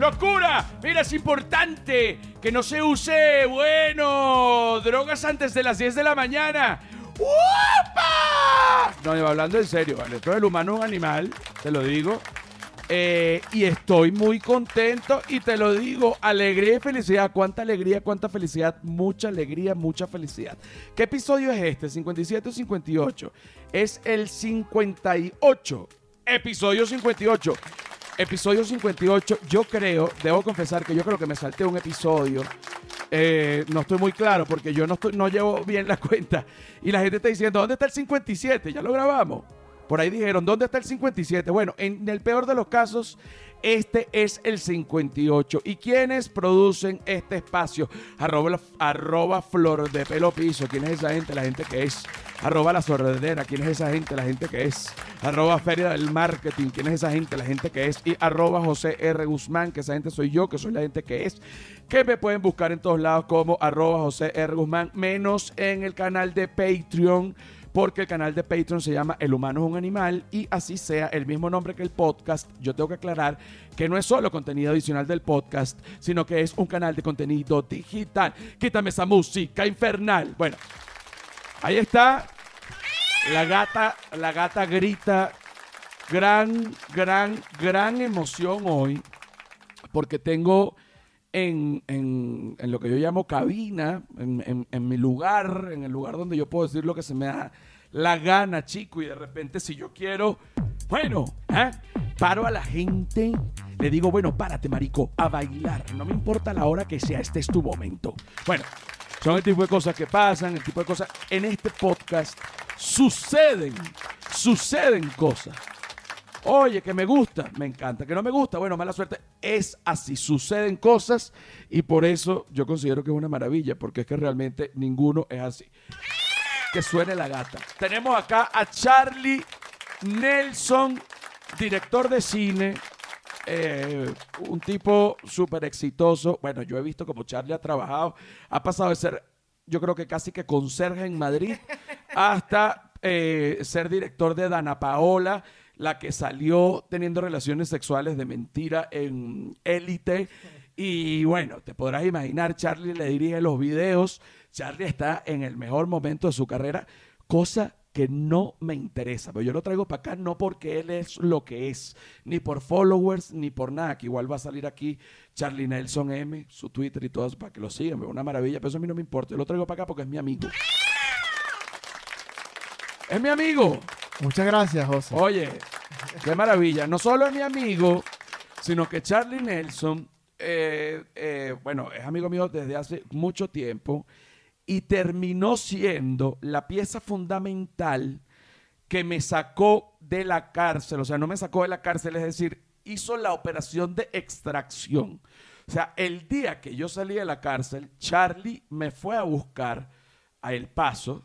¡Locura! Mira, es importante que no se use, bueno, drogas antes de las 10 de la mañana. ¡Upa! No, hablando en serio, ¿vale? Esto el humano es un animal, te lo digo. Eh, y estoy muy contento y te lo digo, alegría y felicidad. ¿Cuánta alegría, cuánta felicidad? Mucha alegría, mucha felicidad. ¿Qué episodio es este? ¿57 o 58? Es el 58. Episodio 58. Episodio 58. Yo creo, debo confesar que yo creo que me salté un episodio. Eh, no estoy muy claro porque yo no, no llevo bien la cuenta. Y la gente está diciendo, ¿dónde está el 57? Ya lo grabamos. Por ahí dijeron, ¿dónde está el 57? Bueno, en el peor de los casos, este es el 58. ¿Y quiénes producen este espacio? Arroba, arroba flor de pelo piso. ¿Quién es esa gente? La gente que es. Arroba la sordera. ¿Quién es esa gente? La gente que es. Arroba feria del marketing. ¿Quién es esa gente? La gente que es. Y arroba José R. Guzmán, que esa gente soy yo, que soy la gente que es. Que me pueden buscar en todos lados como arroba José R. Guzmán, menos en el canal de Patreon porque el canal de Patreon se llama El humano es un animal y así sea el mismo nombre que el podcast, yo tengo que aclarar que no es solo contenido adicional del podcast, sino que es un canal de contenido digital. Quítame esa música infernal. Bueno, ahí está. La gata, la gata grita gran, gran, gran emoción hoy porque tengo en, en, en, lo que yo llamo cabina, en, en, mi lugar, en el lugar donde yo puedo decir lo que se me da la gana, chico, y de repente si yo quiero, bueno, ¿eh? paro a la gente, le digo, bueno, párate, marico, a bailar, no me importa la hora que sea, este es tu momento. Bueno, son el tipo de cosas que pasan, el tipo de cosas, en este podcast suceden, suceden cosas. Oye, que me gusta, me encanta. Que no me gusta, bueno, mala suerte. Es así, suceden cosas y por eso yo considero que es una maravilla, porque es que realmente ninguno es así. Que suene la gata. Tenemos acá a Charlie Nelson, director de cine, eh, un tipo súper exitoso. Bueno, yo he visto como Charlie ha trabajado, ha pasado de ser, yo creo que casi que conserje en Madrid, hasta eh, ser director de Dana Paola la que salió teniendo relaciones sexuales de mentira en élite. Y bueno, te podrás imaginar, Charlie le dirige los videos. Charlie está en el mejor momento de su carrera, cosa que no me interesa. Pero yo lo traigo para acá no porque él es lo que es, ni por followers, ni por nada, que igual va a salir aquí Charlie Nelson M, su Twitter y todo eso para que lo sigan. Una maravilla, pero eso a mí no me importa. Yo lo traigo para acá porque es mi amigo. Es mi amigo. Muchas gracias, José. Oye, qué maravilla. No solo es mi amigo, sino que Charlie Nelson, eh, eh, bueno, es amigo mío desde hace mucho tiempo y terminó siendo la pieza fundamental que me sacó de la cárcel. O sea, no me sacó de la cárcel, es decir, hizo la operación de extracción. O sea, el día que yo salí de la cárcel, Charlie me fue a buscar a El Paso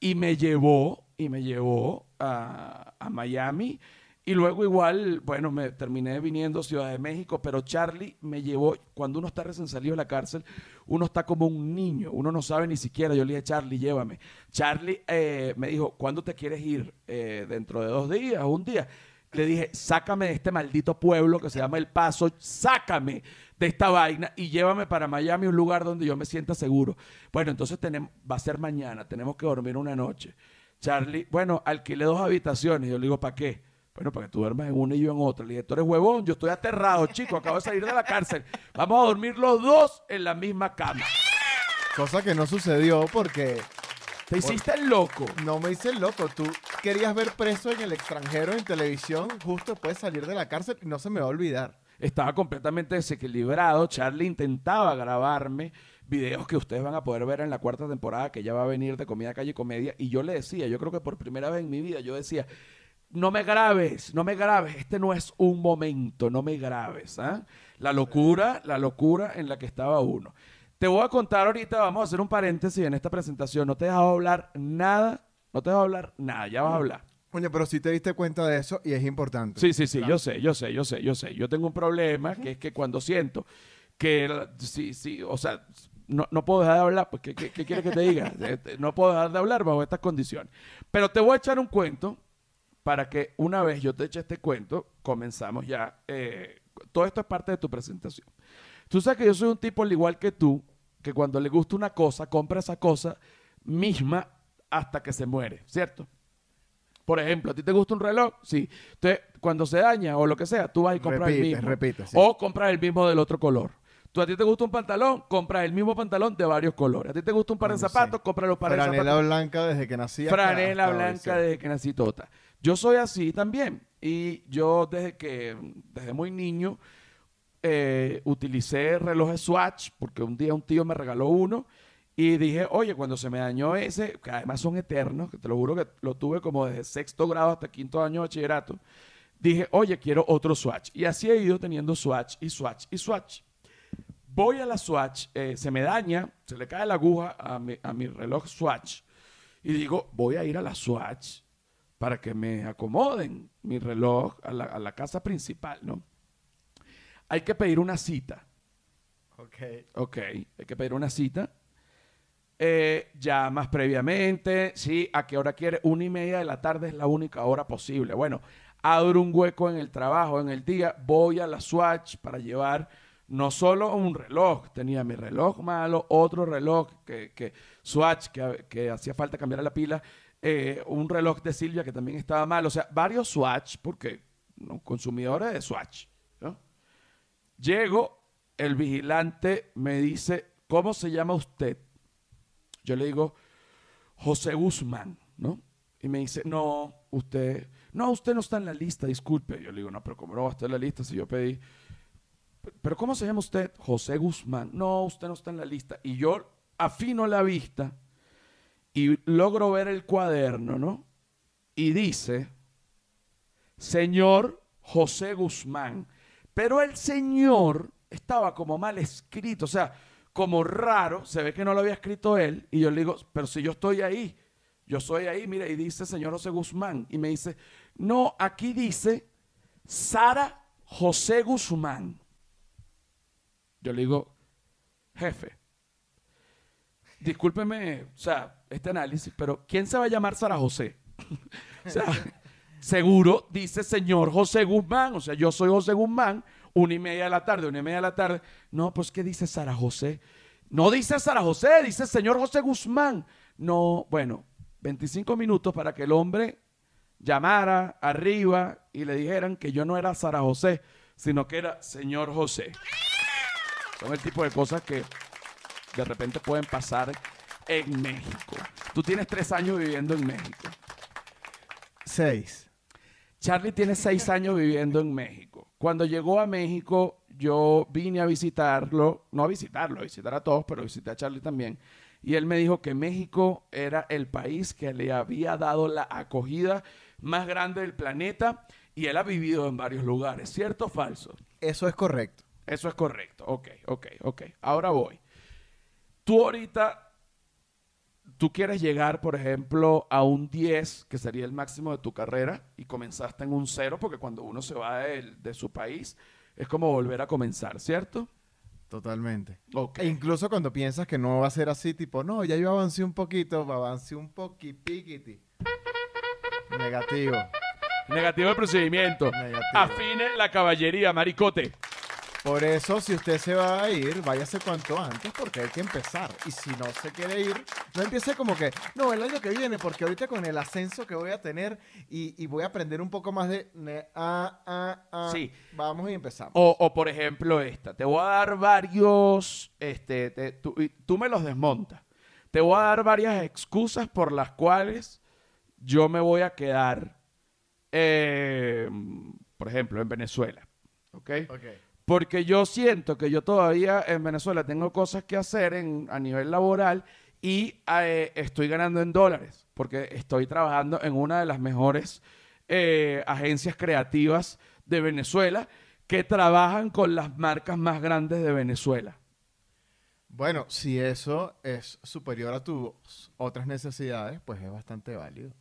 y me llevó y me llevó a, Miami. Y luego igual, bueno, me terminé viniendo a Ciudad de México, pero Charlie me llevó, cuando uno está recién salido de la cárcel, uno está como un niño, uno no sabe ni siquiera, yo le dije, Charlie, llévame. Charlie eh, me dijo, ¿cuándo te quieres ir? Eh, dentro de dos días, un día. Le dije, sácame de este maldito pueblo que se llama El Paso, sácame de esta vaina y llévame para Miami, un lugar donde yo me sienta seguro. Bueno, entonces tenemos, va a ser mañana, tenemos que dormir una noche. Charlie, bueno, alquilé dos habitaciones. Yo le digo, ¿para qué? Bueno, para que tú duermas en una y yo en otra. Le dije, tú eres huevón, yo estoy aterrado, chico, acabo de salir de la cárcel. Vamos a dormir los dos en la misma cama. Cosa que no sucedió porque... Te hiciste el loco. No me hice el loco. Tú querías ver preso en el extranjero en televisión justo después de salir de la cárcel y no se me va a olvidar. Estaba completamente desequilibrado. Charlie intentaba grabarme videos que ustedes van a poder ver en la cuarta temporada, que ya va a venir de Comida Calle y Comedia. Y yo le decía, yo creo que por primera vez en mi vida, yo decía, no me grabes, no me grabes, este no es un momento, no me grabes. ¿ah? La locura, la locura en la que estaba uno. Te voy a contar ahorita, vamos a hacer un paréntesis en esta presentación. No te he dejado hablar nada, no te he dejado hablar nada, ya vas a hablar. Oye, pero si te diste cuenta de eso y es importante. Sí, sí, sí, yo sé, yo sé, yo sé, yo sé. Yo tengo un problema que es que cuando siento que, sí, sí, o sea, no, no, puedo dejar de hablar, pues, ¿qué, quieres que te diga? Este, no puedo dejar de hablar bajo estas condiciones. Pero te voy a echar un cuento para que una vez yo te eche este cuento, comenzamos ya. eh, todo esto es parte de tu presentación. Tú sabes que yo soy un tipo al igual que tú, que cuando le gusta una cosa, compra esa cosa misma hasta que se muere, ¿cierto? Por ejemplo, ¿a ti te gusta un reloj? Sí. Entonces, cuando se daña o lo que sea, tú vas y compras el Repite, mismo. repite, sí. O compras el mismo del otro color. Tú a ti te gusta un pantalón, compras el mismo pantalón de varios colores. A ti te gusta un par de Coño, sí. zapatos, compras los pares de Franela zapatos. blanca desde que nací. Franela blanca desde que nací tota. Yo soy así también. Y yo desde que, desde muy niño, eh, utilicé relojes Swatch, porque un día un tío me regaló uno. Y dije, oye, cuando se me dañó ese, que además son eternos, que te lo juro que lo tuve como desde sexto grado hasta quinto año de bachillerato, dije, oye, quiero otro Swatch. Y así he ido teniendo Swatch y Swatch y Swatch. Voy a la Swatch, eh, se me daña, se le cae la aguja a mi, a mi reloj Swatch. Y digo, voy a ir a la Swatch para que me acomoden mi reloj a la, a la casa principal, ¿no? Hay que pedir una cita. Ok. Ok, hay que pedir una cita. Eh, llamas previamente, sí, ¿a qué hora quiere? Una y media de la tarde es la única hora posible. Bueno, abro un hueco en el trabajo, en el día, voy a la Swatch para llevar no solo un reloj, tenía mi reloj malo, otro reloj que, que Swatch, que, que hacía falta cambiar la pila, eh, un reloj de Silvia que también estaba mal, o sea, varios Swatch, porque ¿no? consumidores de Swatch. ¿no? Llego, el vigilante me dice, ¿cómo se llama usted? Yo le digo, José Guzmán, ¿no? Y me dice, no, usted, no, usted no está en la lista, disculpe. Yo le digo, no, pero ¿cómo no va a estar en la lista si yo pedí? ¿Pero cómo se llama usted? José Guzmán. No, usted no está en la lista. Y yo afino la vista y logro ver el cuaderno, ¿no? Y dice, señor José Guzmán. Pero el señor estaba como mal escrito, o sea, como raro, se ve que no lo había escrito él, y yo le digo, pero si yo estoy ahí, yo soy ahí, mira, y dice señor José Guzmán, y me dice, no, aquí dice Sara José Guzmán. Yo le digo, jefe, discúlpeme, o sea, este análisis, pero ¿quién se va a llamar Sara José? o sea, seguro dice señor José Guzmán, o sea, yo soy José Guzmán, una y media de la tarde, una y media de la tarde. No, pues ¿qué dice Sara José? No dice Sara José, dice señor José Guzmán. No, bueno, 25 minutos para que el hombre llamara arriba y le dijeran que yo no era Sara José, sino que era señor José. Son el tipo de cosas que de repente pueden pasar en México. Tú tienes tres años viviendo en México. Seis. Charlie tiene seis años viviendo en México. Cuando llegó a México, yo vine a visitarlo, no a visitarlo, a visitar a todos, pero visité a Charlie también. Y él me dijo que México era el país que le había dado la acogida más grande del planeta y él ha vivido en varios lugares. ¿Cierto o falso? Eso es correcto. Eso es correcto. Ok, ok, ok. Ahora voy. Tú ahorita, tú quieres llegar, por ejemplo, a un 10, que sería el máximo de tu carrera, y comenzaste en un 0, porque cuando uno se va de, de su país, es como volver a comenzar, ¿cierto? Totalmente. Ok. E incluso cuando piensas que no va a ser así, tipo, no, ya yo avancé un poquito, avancé un poquipiquiti. Negativo. Negativo el procedimiento. Negativo. Afine la caballería, maricote. Por eso, si usted se va a ir, váyase cuanto antes, porque hay que empezar. Y si no se quiere ir, no empiece como que, no, el año que viene, porque ahorita con el ascenso que voy a tener y, y voy a aprender un poco más de... ne- ah, ah, ah, Sí. Vamos y empezamos. O, o, por ejemplo esta, te voy a dar varios, este, te- tú, tú me los desmontas. Te voy a dar varias excusas por las cuales yo me voy a quedar, eh, por ejemplo, en Venezuela. ¿Ok? Ok. Porque yo siento que yo todavía en Venezuela tengo cosas que hacer a nivel laboral y eh, estoy ganando en dólares, porque estoy trabajando en una de las mejores eh, agencias creativas de Venezuela que trabajan con las marcas más grandes de Venezuela. Bueno, si eso es superior a tus otras necesidades, pues es bastante válido.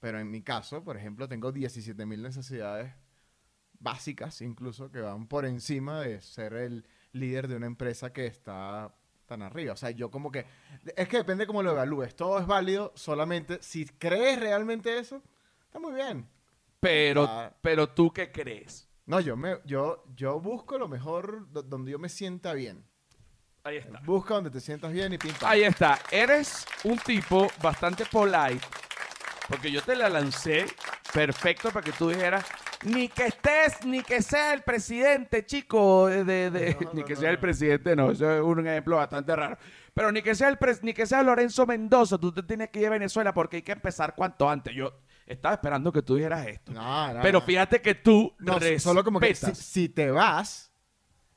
Pero en mi caso, por ejemplo, tengo 17 mil necesidades básicas, incluso, que van por encima de ser el líder de una empresa que está tan arriba. O sea, yo como que... Es que depende cómo lo evalúes. Todo es válido solamente si crees realmente eso. Está muy bien. Pero, Claro. pero tú qué crees? No, yo, me, yo, yo busco lo mejor do- donde yo me sienta bien. Ahí está. Busca donde te sientas bien y pinta. Ahí está. Eres un tipo bastante polite. Porque yo te la lancé perfecto para que tú dijeras, ni que estés, ni que sea el presidente, chico, de, de- de- No, ni que no, sea el no. presidente, no, eso es un ejemplo bastante raro. Pero ni que sea el pres- ni que sea Lorenzo Mendoza, tú te tienes que ir a Venezuela porque hay que empezar cuanto antes. Yo estaba esperando que tú dijeras esto. No, no, Pero no. fíjate que tú No, solo como que si, te vas,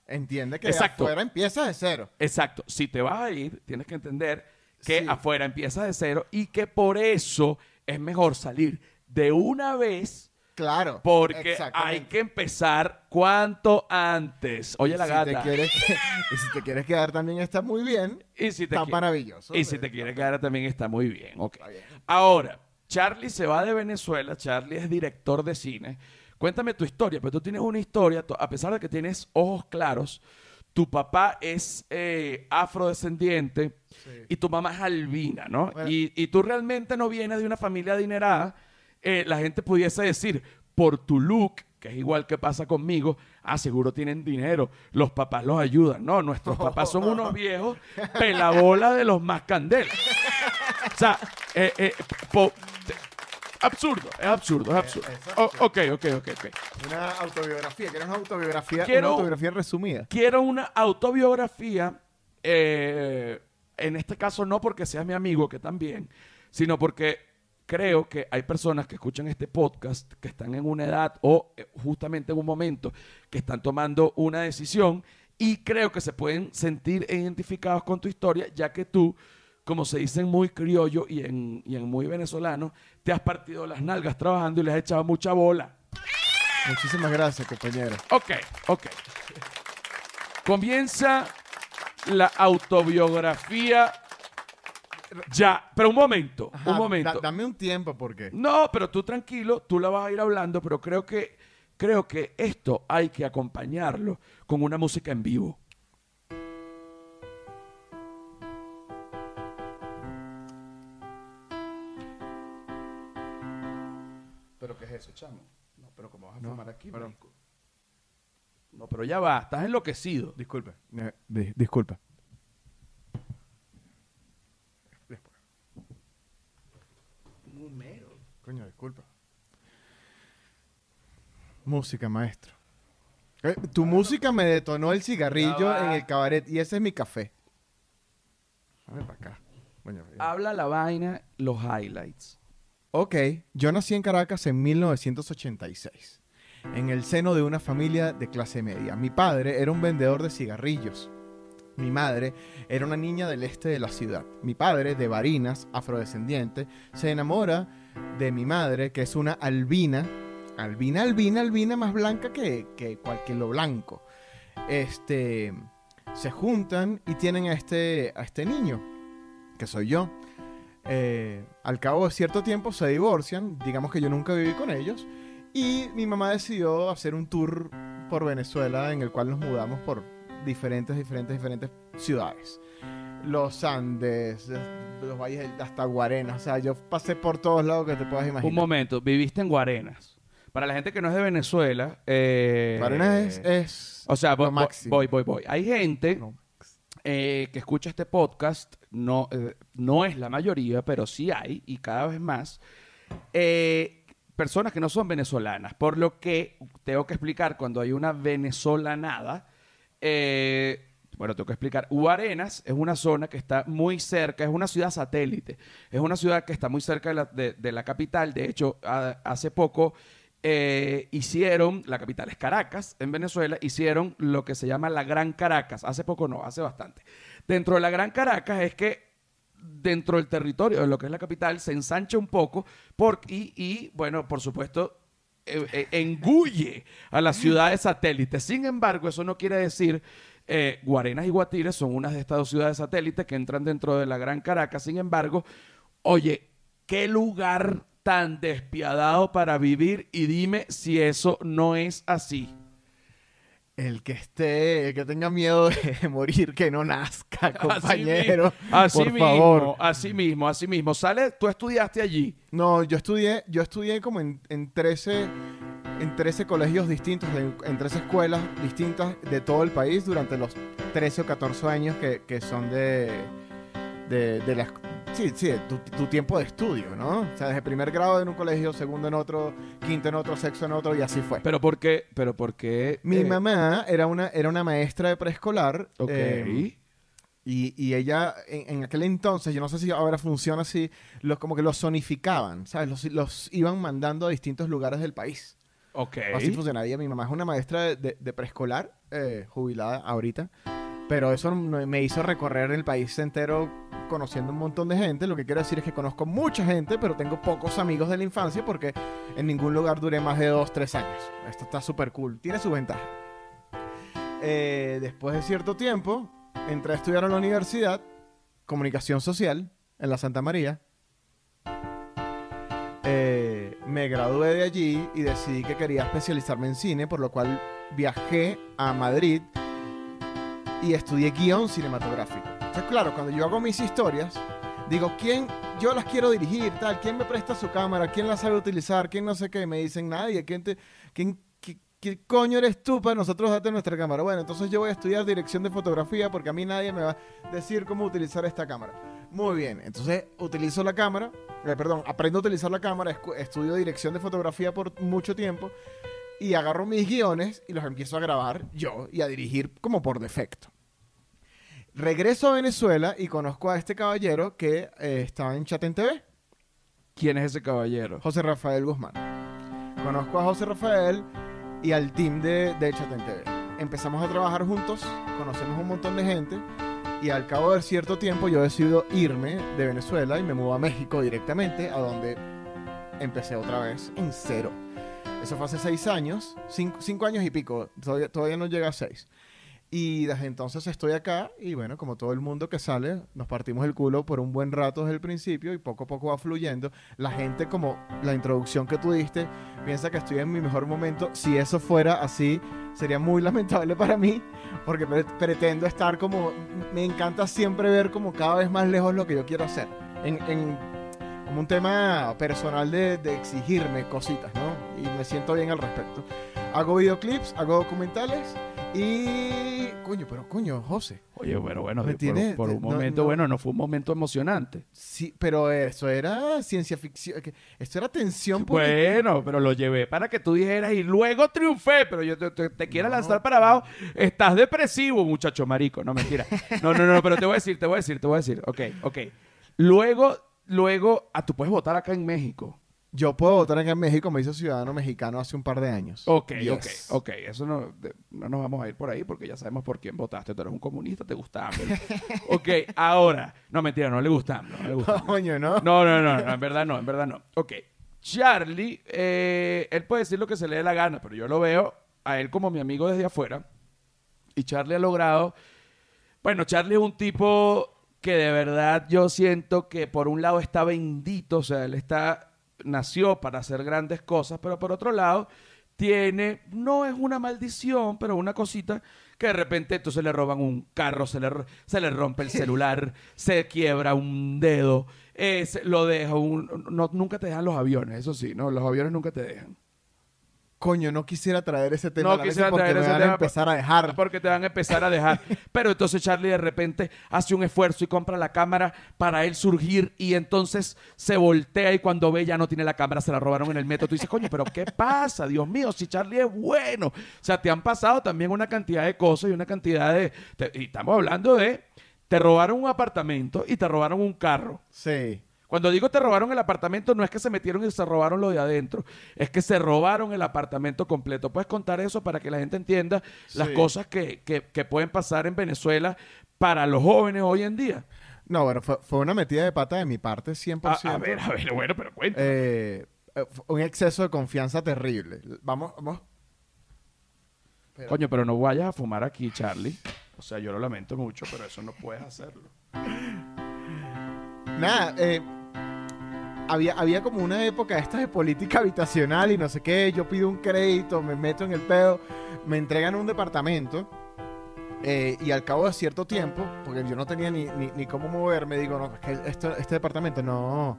entiende que Exacto. afuera empiezas de cero. Exacto. Si te vas a ir, tienes que entender que Sí. afuera empieza de cero y que por eso es mejor salir de una vez Claro. porque hay que empezar cuanto antes. Oye la si gata. Te quieres, y si te quieres quedar también está muy bien. Y si te Está maravilloso. Y si te quieres quedar también está muy bien. ok. Está bien. Ahora, Charlie se va de Venezuela. Charlie es director de cine. Cuéntame tu historia, pero tú tienes una historia, to- a pesar de que tienes ojos claros, tu papá es eh, afrodescendiente Sí. y tu mamá es albina, ¿no? Bueno. Y, y tú realmente no vienes de una familia adinerada. Eh, la gente pudiese decir, por tu look, que es igual que pasa conmigo, ah, seguro tienen dinero, los papás los ayudan. No, nuestros papás son unos viejos pelabola de los más candelas. O sea, eh, eh, po- absurdo, es absurdo, es absurdo. O- ok, ok, ok, ok. Una autobiografía. ¿Quieres una autobiografía? Quiero- Una autobiografía resumida. Quiero una autobiografía, eh, en este caso no porque seas mi amigo, que también, sino porque creo que hay personas que escuchan este podcast que están en una edad o eh, justamente en un momento que están tomando una decisión y creo que se pueden sentir identificados con tu historia, ya que tú, como se dice en muy criollo y en, y en muy venezolano, te has partido las nalgas trabajando y les has echado mucha bola. Muchísimas gracias, compañero. Ok, ok. Comienza la autobiografía. Ya, pero un momento, Ajá, un momento. da- dame un tiempo porque. No, pero tú tranquilo, tú la vas a ir hablando, pero creo que creo que esto hay que acompañarlo con una música en vivo. ¿Pero qué es eso, chamo? No, pero ¿cómo vas a No, fumar aquí, pero-? No, pero ya va, estás enloquecido. Disculpe. Eh, di- disculpa. Coño, disculpa. Música, maestro. Eh, tu música me detonó el cigarrillo en el cabaret y ese es mi café. Dame para acá. Eh. Habla la vaina, los highlights. Ok, yo nací en Caracas en 1986, en el seno de una familia de clase media. Mi padre era un vendedor de cigarrillos. Mi madre era una niña del este de la ciudad. Mi padre, de Barinas, afrodescendiente, se enamora de mi madre, que es una albina. Albina, albina, albina, más blanca que, que cualquier lo blanco. Este, se juntan y tienen a este, a este niño, que soy yo. Eh, al cabo de cierto tiempo se divorcian, digamos que yo nunca viví con ellos, y mi mamá decidió hacer un tour por Venezuela en el cual nos mudamos por diferentes, diferentes, diferentes ciudades. Los Andes, los valles hasta Guarenas, o sea, yo pasé por todos lados que te puedas imaginar. Un momento, viviste en Guarenas. Para la gente que no es de Venezuela, eh, Guarenas es, es o sea, lo voy, máximo. voy, voy, voy. Hay gente No. eh, que escucha este podcast, no, eh, no es la mayoría, pero sí hay, y cada vez más, eh, personas que no son venezolanas. Por lo que tengo que explicar cuando hay una venezolanada. eh, bueno, tengo que explicar. Guarenas es una zona que está muy cerca, es una ciudad satélite. Es una ciudad que está muy cerca de la, capital. De hecho, hace poco eh, hicieron, la capital es Caracas, en Venezuela, hicieron lo que se llama la Gran Caracas. Hace poco no, hace bastante. Dentro de la Gran Caracas es que dentro del territorio de lo que es la capital se ensancha un poco por, y, y, bueno, por supuesto, eh, eh, engulle a las ciudades satélites. Sin embargo, eso no quiere decir... eh, Guarenas y Guatire son unas de estas dos ciudades satélites que entran dentro de la Gran Caracas. Sin embargo, oye, qué lugar tan despiadado para vivir y dime si eso no es así. El que esté, el que tenga miedo de morir, que no nazca, compañero. Así por mismo, favor. así mismo, así mismo. Sale, tú estudiaste allí. No, yo estudié, yo estudié como en, en 13, en 13 colegios distintos, en, en 13 escuelas distintas de todo el país durante los 13 o 14 años que, que son de, de, de la, sí, sí, de tu, tu tiempo de estudio, ¿no? O sea, desde primer grado en un colegio, segundo en otro, quinto en otro, sexto en otro y así fue. Pero ¿por qué? Pero ¿por qué? Mi eh, mamá era una, era una maestra de preescolar. Ok. eh, y, y ella, en, en aquel entonces, yo no sé si ahora funciona así, los, como que los zonificaban, ¿sabes? Los, los iban mandando a distintos lugares del país. Ok. Así funcionaría. Mi mamá es una maestra de, de- de preescolar, eh, jubilada ahorita. Pero eso me hizo recorrer el país entero conociendo un montón de gente. Lo que quiero decir es que conozco mucha gente, pero tengo pocos amigos de la infancia porque en ningún lugar duré más de dos, tres años. Esto está súper cool. Tiene su ventaja. Eh, después de cierto tiempo, entré a estudiar a la universidad, comunicación social, en la Santa María. Me gradué de allí y decidí que quería especializarme en cine, por lo cual viajé a Madrid y estudié guion cinematográfico. Entonces, claro, cuando yo hago mis historias, digo, ¿quién? Yo las quiero dirigir, tal, ¿quién me presta su cámara? ¿Quién la sabe utilizar? ¿Quién no sé qué? Me dicen, nadie, ¿quién te, quién, qué, qué coño eres tú para nosotros darte nuestra cámara? Bueno, entonces yo voy a estudiar dirección de fotografía porque a mí nadie me va a decir cómo utilizar esta cámara. Muy bien, entonces utilizo la cámara, eh, perdón, aprendo a utilizar la cámara, estudio dirección de fotografía por mucho tiempo y agarro mis guiones y los empiezo a grabar yo y a dirigir como por defecto. Regreso a Venezuela y conozco a este caballero que eh, estaba en Chaten TV, ¿Quién es ese caballero? José Rafael Guzmán. Conozco a José Rafael y al team de, de Chaten TV. Empezamos a trabajar juntos, conocemos un montón de gente y al cabo de cierto tiempo yo decido irme de Venezuela y me mudo a México directamente, a donde empecé otra vez en cero. Eso fue hace seis años, cinco, cinco años y pico, todavía, todavía no llega a seis. Y desde entonces estoy acá y bueno, como todo el mundo que sale, nos partimos el culo por un buen rato desde el principio y poco a poco va fluyendo. La gente, como la introducción que tú diste, piensa que estoy en mi mejor momento. Si eso fuera así, sería muy lamentable para mí porque pre- pretendo estar como... Me encanta siempre ver como cada vez más lejos lo que yo quiero hacer. En, en- como un tema personal de, de exigirme cositas, ¿no? Y me siento bien al respecto. Hago videoclips, hago documentales y... Coño, pero coño, José. Oye, bueno, bueno, por, tiene- por un no- momento, no. bueno, no fue un momento emocionante. Sí, pero eso era ciencia ficción. Esto era tensión política. Bueno, pero lo llevé para que tú dijeras y luego triunfé, pero yo te, te, te quiero No. lanzar para abajo. Estás depresivo, muchacho marico. No, mentira. No, no, no, pero te voy a decir, te voy a decir, te voy a decir. Ok, ok. Luego, luego, ah, tú puedes votar acá en México. Yo puedo votar acá en México, me hizo ciudadano mexicano hace un par de años. Ok, Yes. ok, ok. Eso no, no nos vamos a ir por ahí porque ya sabemos por quién votaste. Tú eres un comunista, te gusta AMLO. ok, ahora. No, mentira, no le gusta AMLO, no le gusta AMLO. Coño, ¿no? No, no, no, no, en verdad no, en verdad no. Ok. Charlie, eh, él puede decir lo que se le dé la gana, pero yo lo veo a él como mi amigo desde afuera. Y Charlie ha logrado. Bueno, Charlie es un tipo que de verdad yo siento que por un lado está bendito, o sea, él está. Nació para hacer grandes cosas, pero por otro lado tiene, no es una maldición, pero una cosita que de repente entonces le roban un carro, se le, se le rompe el celular, se quiebra un dedo, se- lo deja un... No, nunca te dejan los aviones, eso sí, ¿no? Los aviones nunca te dejan. Coño, no quisiera traer ese tema No a la quisiera porque traer me ese van tema a empezar a dejar. Porque te van a empezar a dejar. Pero entonces Charlie de repente hace un esfuerzo y compra la cámara para él surgir y entonces se voltea y cuando ve ya no tiene la cámara, se la robaron en el metro. Tú dices, coño, pero ¿qué pasa? Dios mío, si Charlie es bueno. O sea, te han pasado también una cantidad de cosas y una cantidad de... te- y estamos hablando de... Te robaron un apartamento y te robaron un carro. Sí. Cuando digo te robaron el apartamento, no es que se metieron y se robaron lo de adentro, es que se robaron el apartamento completo. ¿Puedes contar eso para que la gente entienda las cosas que, que- que pueden pasar en Venezuela para los jóvenes hoy en día? No, bueno, fue, fue una metida de pata de mi parte 100%. A, a ver, a ver, bueno, pero cuenta. Eh, eh, un exceso de confianza terrible. Vamos, vamos. Espera. Coño, pero no vayas a fumar aquí, Charlie. O sea, yo lo lamento mucho, pero eso no puedes hacerlo. Nada, eh, había, había como una época esta de política habitacional y no sé qué. Yo pido un crédito, me meto en el pedo, me entregan un departamento. eh, y al cabo de cierto tiempo, porque yo no tenía ni, ni, cómo moverme, digo, no, es que esto- este departamento no.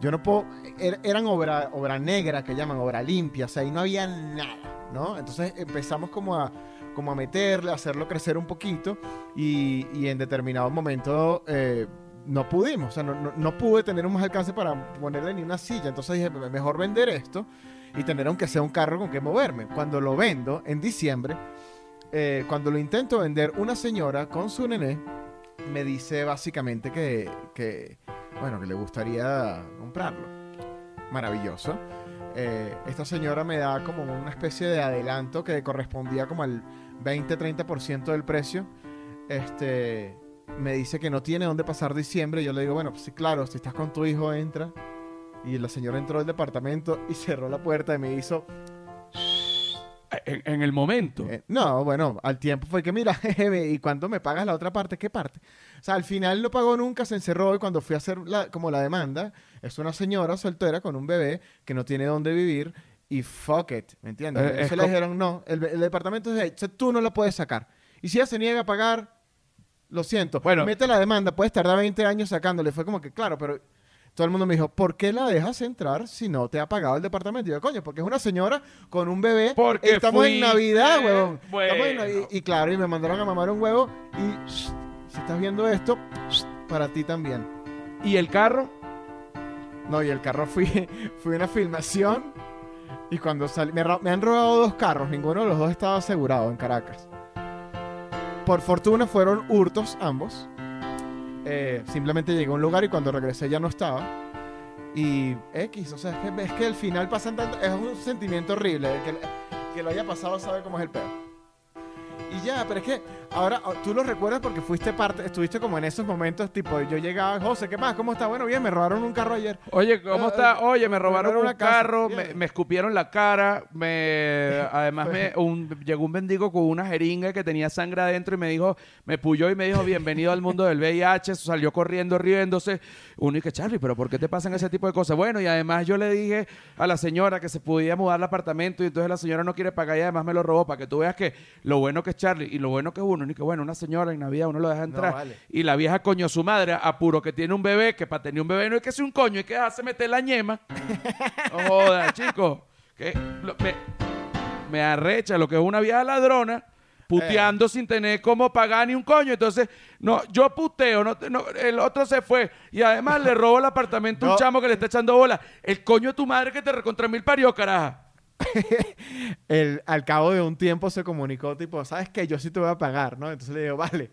Yo no puedo. er- eran obra, obra negra que llaman, obra limpia, o sea, ahí no había nada, ¿no? Entonces empezamos como a, como a meterle, a hacerlo crecer un poquito y, y en determinado momento eh, no pudimos, o sea, no, no- no pude tener un más alcance para ponerle ni una silla, entonces dije, "Me- mejor vender esto y tener aunque sea un carro con que moverme. Cuando lo vendo en diciembre, eh, cuando lo intento vender, una señora con su nené me dice básicamente que, que, bueno, que le gustaría comprarlo. Maravilloso. Eh, esta señora me da como una especie de adelanto que correspondía como al 20-30% del precio. Este, me dice que no tiene dónde pasar diciembre. Yo le digo, bueno, pues sí, claro, si estás con tu hijo, entra. Y la señora entró al departamento y cerró la puerta y me hizo, En, en el momento. eh, no, bueno, al tiempo fue que, mira, ¿y cuánto me pagas la otra parte? ¿Qué parte? O sea, al final no pagó nunca, se encerró y cuando fui a hacer la, como la demanda, es una señora soltera con un bebé que no tiene dónde vivir y fuck it, ¿me entiendes? Eh, Entonces es le dijeron, no, el, el departamento es de ahí, tú no la puedes sacar. Y si ella se niega a pagar, lo siento, Bueno. mete la demanda, puedes tardar 20 años sacándole. Fue como que, claro, pero todo el mundo me dijo, ¿por qué la dejas entrar si no te ha pagado el departamento? Y yo, coño, porque es una señora con un bebé. Porque Estamos en Navidad, huevón. Estamos en Bueno. Navidad. Y, claro, y me mandaron a mamar un huevo. Y shh, si estás viendo esto, shh, para ti también. ¿Y el carro? No, y el carro fui, fui a una filmación. Y cuando salí, me han robado dos carros, ninguno de los dos estaba asegurado en Caracas. Por fortuna fueron hurtos ambos. Eh, simplemente llegué a un lugar y cuando regresé ya no estaba. Y X, o sea, es que, es que al final pasan tanto. Es un sentimiento horrible. El que, que lo haya pasado sabe cómo es el peor. Y ya, pero es que ahora oh, tú lo recuerdas porque fuiste parte, estuviste como en esos momentos, tipo, yo llegaba, José, ¿qué más? ¿Cómo está? Bueno, bien, me robaron un carro ayer. Oye, ¿cómo Eh, está? eh, Oye, me robaron robaron un carro, me, me escupieron la cara, me además me, un- llegó un bendigo con una jeringa que tenía sangre adentro y me dijo, me puyó y me dijo, bienvenido al mundo del VIH, salió corriendo, riéndose. Uno y que, Charlie, pero ¿por qué te pasan ese tipo de cosas? Bueno, y además yo le dije a la señora que se podía mudar al apartamento y entonces la señora no quiere pagar y además me lo robó para que tú veas que lo bueno que es Charlie y lo bueno que es uno, ni que bueno, una señora en Navidad uno lo deja entrar. vale. Y la vieja coño su madre, apuro que tiene un bebé, que para tener un bebé no hay que ser un coño, hay que dejarse meter la ñema. No joda, chico. Que lo- me, me arrecha lo que es una vieja ladrona puteando sin tener cómo pagar ni un coño. Entonces, no, yo puteo, no, no, el otro se fue. Y además le robó el apartamento a un chamo que le está echando bola. El coño de tu madre que te recontra mil parió, caraja. el, al cabo de un tiempo se comunicó, tipo, ¿sabes qué? Yo sí te voy a pagar, ¿no? Entonces le digo, vale,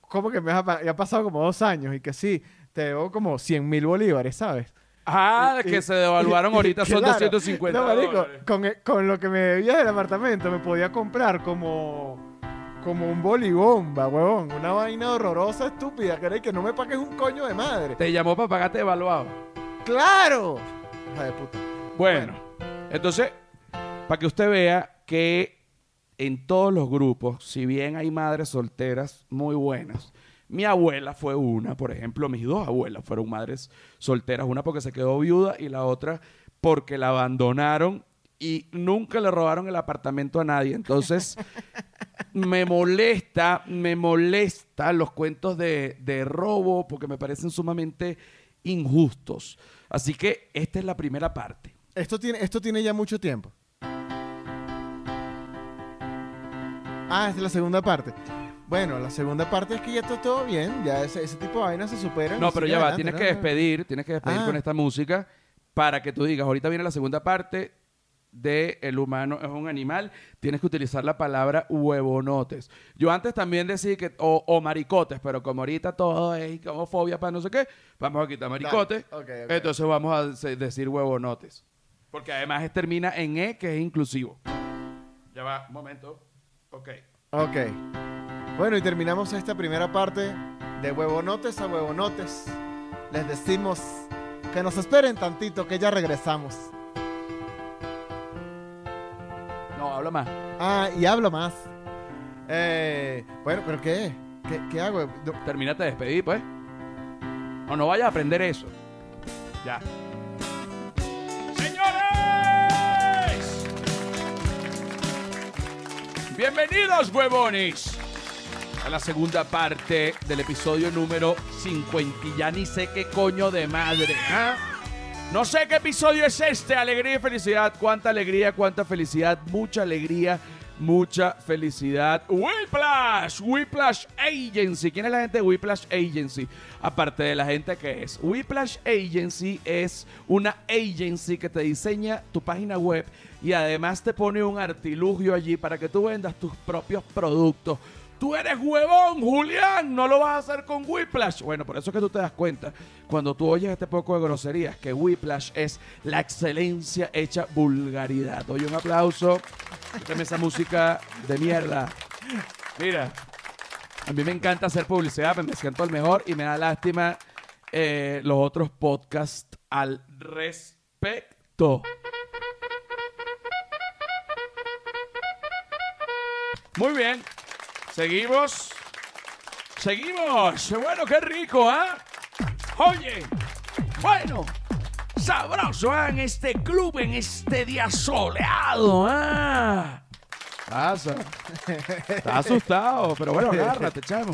¿cómo que me vas a pagar? Ya ha pasado como dos años y que sí, te debo como 100 mil bolívares, ¿sabes? Ah, Y- que y- se devaluaron y- ahorita, son claro. 250 No, marico, dólares. con, e- con lo que me debía del apartamento me podía comprar como, como un bolibomba, huevón. Una vaina horrorosa, estúpida, que que no me pagues un coño de madre. Te llamó para pagarte evaluado. ¡Claro! Hija de puta. Bueno, entonces, para que usted vea que en todos los grupos, si bien hay madres solteras muy buenas, mi abuela fue una, por ejemplo, mis dos abuelas fueron madres solteras, una porque se quedó viuda y la otra porque la abandonaron y nunca le robaron el apartamento a nadie. Entonces, me molesta, me molesta los cuentos de, de robo porque me parecen sumamente injustos. Así que esta es la primera parte. Esto tiene, esto tiene ya mucho tiempo. Ah, esta es la segunda parte. Bueno, la segunda parte es que ya está todo bien, ya ese, ese tipo de vainas se superan. No, pero ya va, adelante, tienes ¿no? que despedir, tienes que despedir Ah. con esta música para que tú digas, ahorita viene la segunda parte de el humano es un animal, tienes que utilizar la palabra huevonotes. Yo antes también decía que, o, o maricotes, pero como ahorita todo es homofobia para no sé qué, vamos a quitar maricotes, ok, ok. entonces vamos a se- decir huevonotes. Porque además es- termina en E, que es inclusivo. Ya va, un momento. Ok. Ok. Bueno, y terminamos esta primera parte de huevonotes a huevonotes. Les decimos que nos esperen tantito, que ya regresamos. No, habla más. Ah, y hablo más. Eh, bueno, pero ¿qué? ¿Qué, qué hago? No- Termínate de despedir, pues. No, no vayas a aprender eso. Ya. Bienvenidos, huevones, a la segunda parte del episodio número 50. Y ya ni sé qué coño de madre. ¿ah? No sé qué episodio es este. Alegría y felicidad. Cuánta alegría, cuánta felicidad. Mucha alegría, mucha felicidad. Whiplash, Whiplash Agency. ¿Quién es la gente de Whiplash Agency? Aparte de la gente que es. Whiplash Agency es una agency que te diseña tu página web y además te pone un artilugio allí para que tú vendas tus propios productos. Tú eres huevón, Julián, no lo vas a hacer con Whiplash. Bueno, por eso es que tú te das cuenta cuando tú oyes este poco de groserías que Whiplash es la excelencia hecha vulgaridad. Oye, un aplauso. Quítame esa música de mierda. Mira, a mí me encanta hacer publicidad, me siento el mejor y me da lástima eh, los otros podcasts al respecto. Muy bien. Seguimos. Seguimos. Bueno, qué rico, ¿ah? Oye. Bueno. Sabroso, ¿ah? En este club, en este día soleado, ¿ah? Pasa. Estás asustado, pero bueno, agárrate, chamo.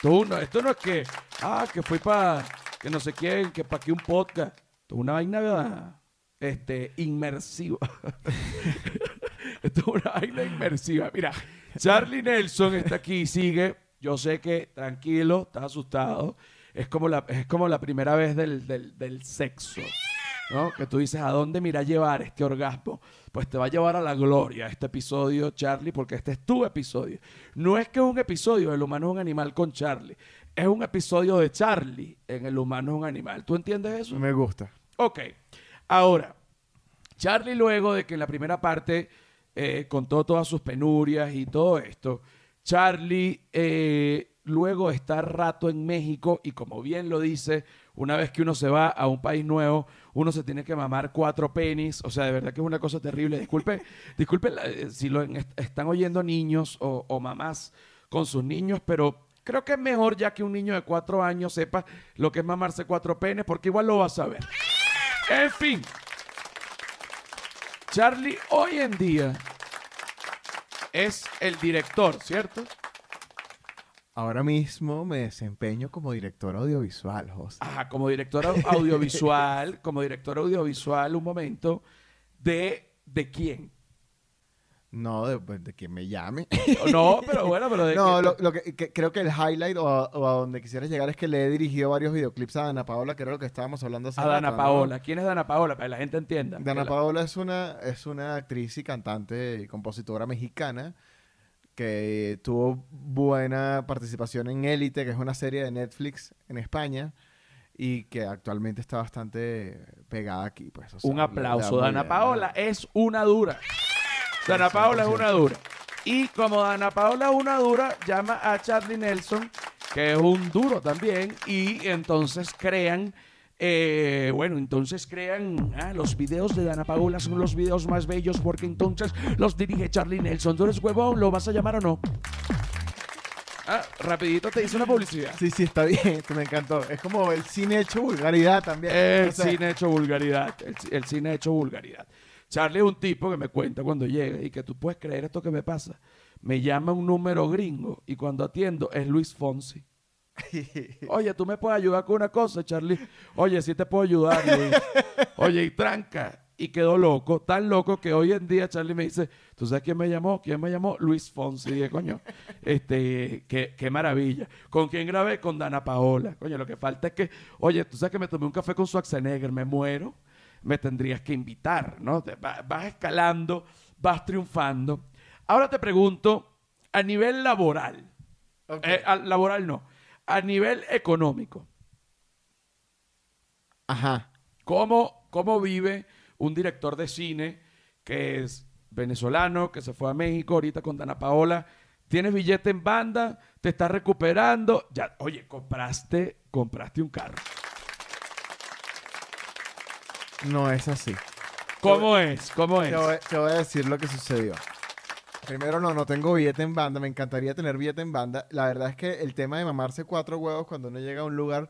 Tú no, esto no es que, ah, que fui para, que no sé quién, que para aquí un podcast. Esto es una vaina, este, inmersiva. esto es una vaina inmersiva. Mira, Charlie Nelson está aquí, sigue. Yo sé que tranquilo, está asustado. Es como la, es como la primera vez del, del, del sexo. ¿no? Que tú dices, ¿a dónde mira llevar este orgasmo? Pues te va a llevar a la gloria este episodio, Charlie, porque este es tu episodio. No es que es un episodio El humano es un animal con Charlie. Es un episodio de Charlie en El humano es un animal. ¿Tú entiendes eso? Me gusta. Ok. Ahora, Charlie luego de que en la primera parte eh, contó todas sus penurias y todo esto, Charlie eh, luego está rato en México y como bien lo dice, una vez que uno se va a un país nuevo, uno se tiene que mamar cuatro penis. O sea, de verdad que es una cosa terrible. Disculpe, disculpe eh, si lo están oyendo niños o, o mamás con sus niños, pero creo que es mejor ya que un niño de cuatro años sepa lo que es mamarse cuatro penes, porque igual lo va a saber. En fin. Charlie hoy en día es el director, ¿cierto? Ahora mismo me desempeño como director audiovisual, José. Ajá, como director au- audiovisual, como director audiovisual, un momento, de, ¿de quién? No, de, pues, de quien me llame. No, pero bueno, pero de No, quién- lo, lo que, que- creo que el highlight o a, o a donde quisieras llegar es que le he dirigido varios videoclips a Dana Paola, que era lo que estábamos hablando hace a Dana rato, ¿no? Paola. ¿Quién es Dana Paola? Para que la gente entienda. Dana Que la- Paola es una, es una actriz y cantante y compositora mexicana que tuvo buena participación en Élite, que es una serie de Netflix en España y que actualmente está bastante pegada aquí. Pues, o sea, Un aplauso. Dana Paola es una dura. Dana Paola es una dura. Y como Dana Paola es una dura, llama a Charlie Nelson, que es un duro también, y entonces crean, eh, bueno, entonces crean, ah, los videos de Dana Paola son los videos más bellos porque entonces los dirige Charlie Nelson. ¿Tú eres huevón? ¿Lo vas a llamar o no? Ah, rapidito te hice una publicidad. Sí, sí, está bien. me encantó. Es como el cine hecho vulgaridad también. El O sea, cine hecho vulgaridad. El, el cine hecho vulgaridad. Charlie es un tipo que me cuenta cuando llega y que tú puedes creer esto que me pasa. Me llama un número gringo y cuando atiendo es Luis Fonsi. Oye, tú me puedes ayudar con una cosa, Charlie. Oye, sí te puedo ayudar, Luis. Oye, y tranca. Y quedó loco, tan loco que hoy en día Charlie me dice, ¿tú sabes quién me llamó? ¿Quién me llamó? Luis Fonsi. Dije, coño, este, qué, qué maravilla. ¿Con quién grabé? Con Dana Paola. Coño, lo que falta es que, oye, tú sabes que me tomé un café con Schwarzenegger, me muero, me tendrías que invitar, ¿no? Vas escalando, vas triunfando. Ahora te pregunto, a nivel laboral, ok. eh, al- laboral no, a nivel económico, Ajá. ¿cómo, ¿cómo vive un director de cine que es venezolano, que se fue a México ahorita con Dana Paola? Tienes billete en banda, te estás recuperando. Ya, oye, compraste, compraste un carro. No es así. ¿Cómo es? ¿Cómo es? Te voy, te voy a decir lo que sucedió. Primero, no, no tengo billete en banda. Me encantaría tener billete en banda. La verdad es que el tema de mamarse cuatro huevos cuando uno llega a un lugar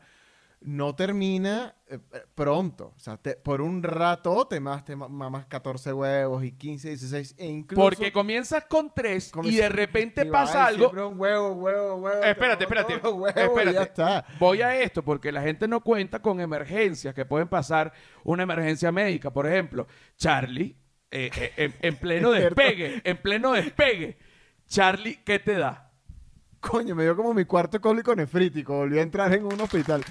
no termina eh, eh, pronto. O sea, te- por un ratote más te ma- mamas 14 huevos y 15, 16 e incluso... Porque comienzas con tres y comienza- de repente y pasa algo. un huevo, huevo, huevo. Espérate, te espérate, huevos espérate. ya está. Voy a esto porque la gente no cuenta con emergencias que pueden pasar una emergencia médica. Por ejemplo, Charlie, eh, eh, en, en pleno despegue, en pleno despegue, Charlie, ¿qué te da? Coño, me dio como mi cuarto cólico nefrítico. Volví a entrar en un hospital.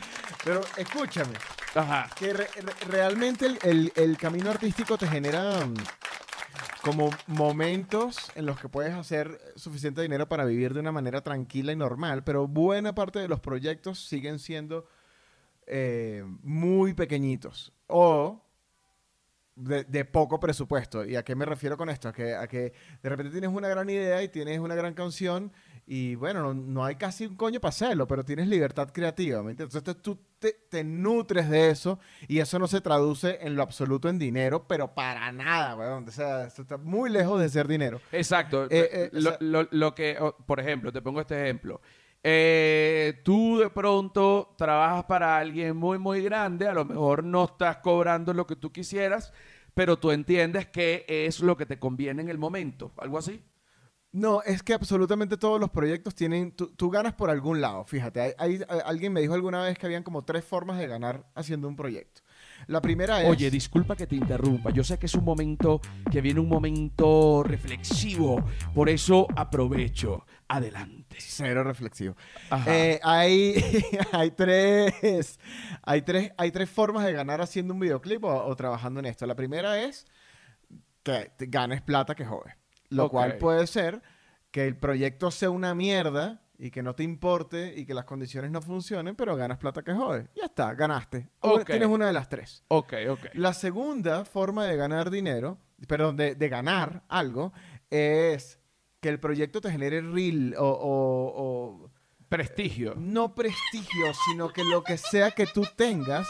Pero escúchame, Ajá. que re- re- realmente el, el- el camino artístico te genera mm, como momentos en los que puedes hacer suficiente dinero para vivir de una manera tranquila y normal, pero buena parte de los proyectos siguen siendo eh, muy pequeñitos o de, de poco presupuesto. ¿Y a qué me refiero con esto? A que, a que de repente tienes una gran idea y tienes una gran canción y bueno, no, no hay casi un coño para hacerlo, pero tienes libertad creativa, ¿me entiendes? Entonces tú te, te nutres de eso y eso no se traduce en lo absoluto en dinero, pero para nada, weón. O sea, esto está muy lejos de ser dinero. Exacto. Eh, eh, o lo, sea- lo- lo que, por ejemplo, te pongo este ejemplo. Eh, tú de pronto trabajas para alguien muy, muy grande, a lo mejor no estás cobrando lo que tú quisieras, pero tú entiendes que es lo que te conviene en el momento, algo así. No, es que absolutamente todos los proyectos tienen, tú, tú ganas por algún lado, fíjate, hay, hay- a- alguien me dijo alguna vez que habían como tres formas de ganar haciendo un proyecto. La primera es... Oye, disculpa que te interrumpa. Yo sé que es un momento, que viene un momento reflexivo. Por eso aprovecho. Adelante. Cero reflexivo. Eh, hay, hay, tres, hay, tres, hay tres formas de ganar haciendo un videoclip o, o trabajando en esto. La primera es que te ganes plata que jode. Lo cual puede ser que el proyecto sea una mierda y que no te importe y que las condiciones no funcionen, pero ganas plata que jode. Ya está, ganaste. O Ok. Tienes una de las tres. ok, ok. La segunda forma de ganar dinero, perdón, de, de ganar algo, es que el proyecto te genere real o- o- o Prestigio. no prestigio, sino que lo que sea que tú tengas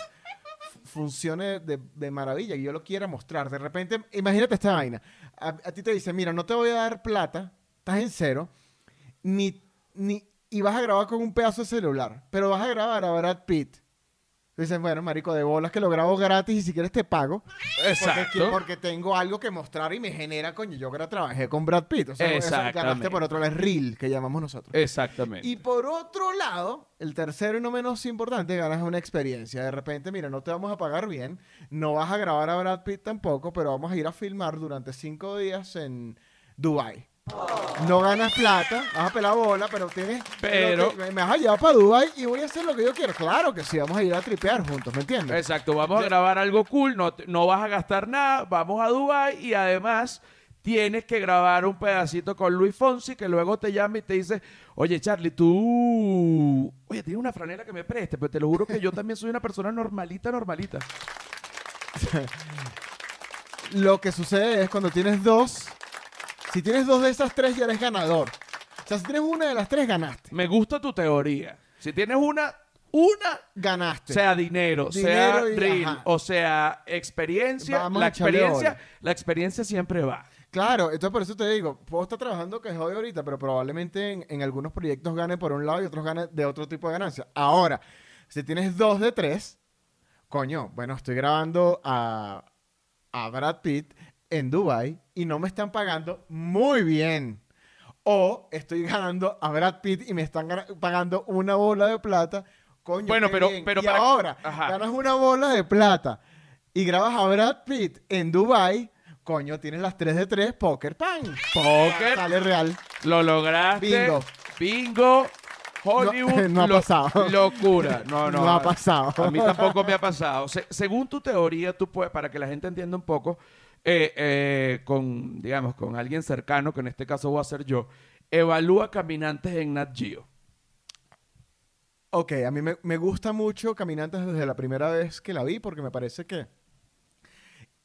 funcione de, de maravilla y yo lo quiera mostrar. De repente, imagínate esta vaina. A, a ti te dicen, mira, no te voy a dar plata, estás en cero, ni, ni, y vas a grabar con un pedazo de celular, pero vas a grabar a Brad Pitt. Dicen, bueno, marico, de bolas que lo grabo gratis y si quieres te pago. Porque, Exacto. porque tengo algo que mostrar y me genera, coño, yo que trabajé con Brad Pitt. O sea, eso ganaste Exactamente. por otro lado, es real, que llamamos nosotros. Exactamente. Y por otro lado, el tercero y no menos importante, ganas una experiencia. De repente, mira, no te vamos a pagar bien, no vas a grabar a Brad Pitt tampoco, pero vamos a ir a filmar durante cinco días en Dubai. No ganas plata, vas a pelar bola, pero tienes. Pero- te- me, vas a llevar para Dubai y voy a hacer lo que yo quiero. Claro que sí, vamos a ir a tripear juntos, ¿me entiendes? Exacto, vamos a grabar algo cool, no, no vas a gastar nada, vamos a Dubai y además tienes que grabar un pedacito con Luis Fonsi que luego te llama y te dice, oye Charlie, tú, oye, tienes una franela que me preste, pero te lo juro que yo también soy una persona normalita, normalita. Lo que sucede es cuando tienes dos, si tienes dos de esas tres ya eres ganador. O sea, si tienes una de las tres, ganaste. Me gusta tu teoría. Si tienes una, una, Ganaste. sea dinero, sea Dinero y- reel, ajá. o sea experiencia, Vamos la a echarle experiencia, la experiencia siempre va. Claro, entonces por eso te digo, puedo estar trabajando que jode ahorita, pero probablemente en, en algunos proyectos gane por un lado y otros gane de otro tipo de ganancia. Ahora, si tienes dos de tres, coño, bueno, estoy grabando a, a Brad Pitt en Dubai y no me están pagando muy bien. O estoy ganando a Brad Pitt y me están pagando una bola de plata. Coño, Bueno, pero- bien. pero y para- ahora Ajá. ganas una bola de plata y grabas a Brad Pitt en Dubai. Coño, tienes las 3 de 3, poker pan. Póker. Sale real. Lo lograste. Bingo. Bingo. Hollywood. No- no ha lo- pasado. Locura. No, no. No ha pasado. A mí tampoco me ha pasado. Se- según tu teoría, tú puedes, para que la gente entienda un poco, eh, eh, con, digamos, con alguien cercano, que en este caso voy a ser yo, evalúa caminantes en Nat Geo. Ok, a mí me, me gusta mucho Caminantes desde la primera vez que la vi porque me parece que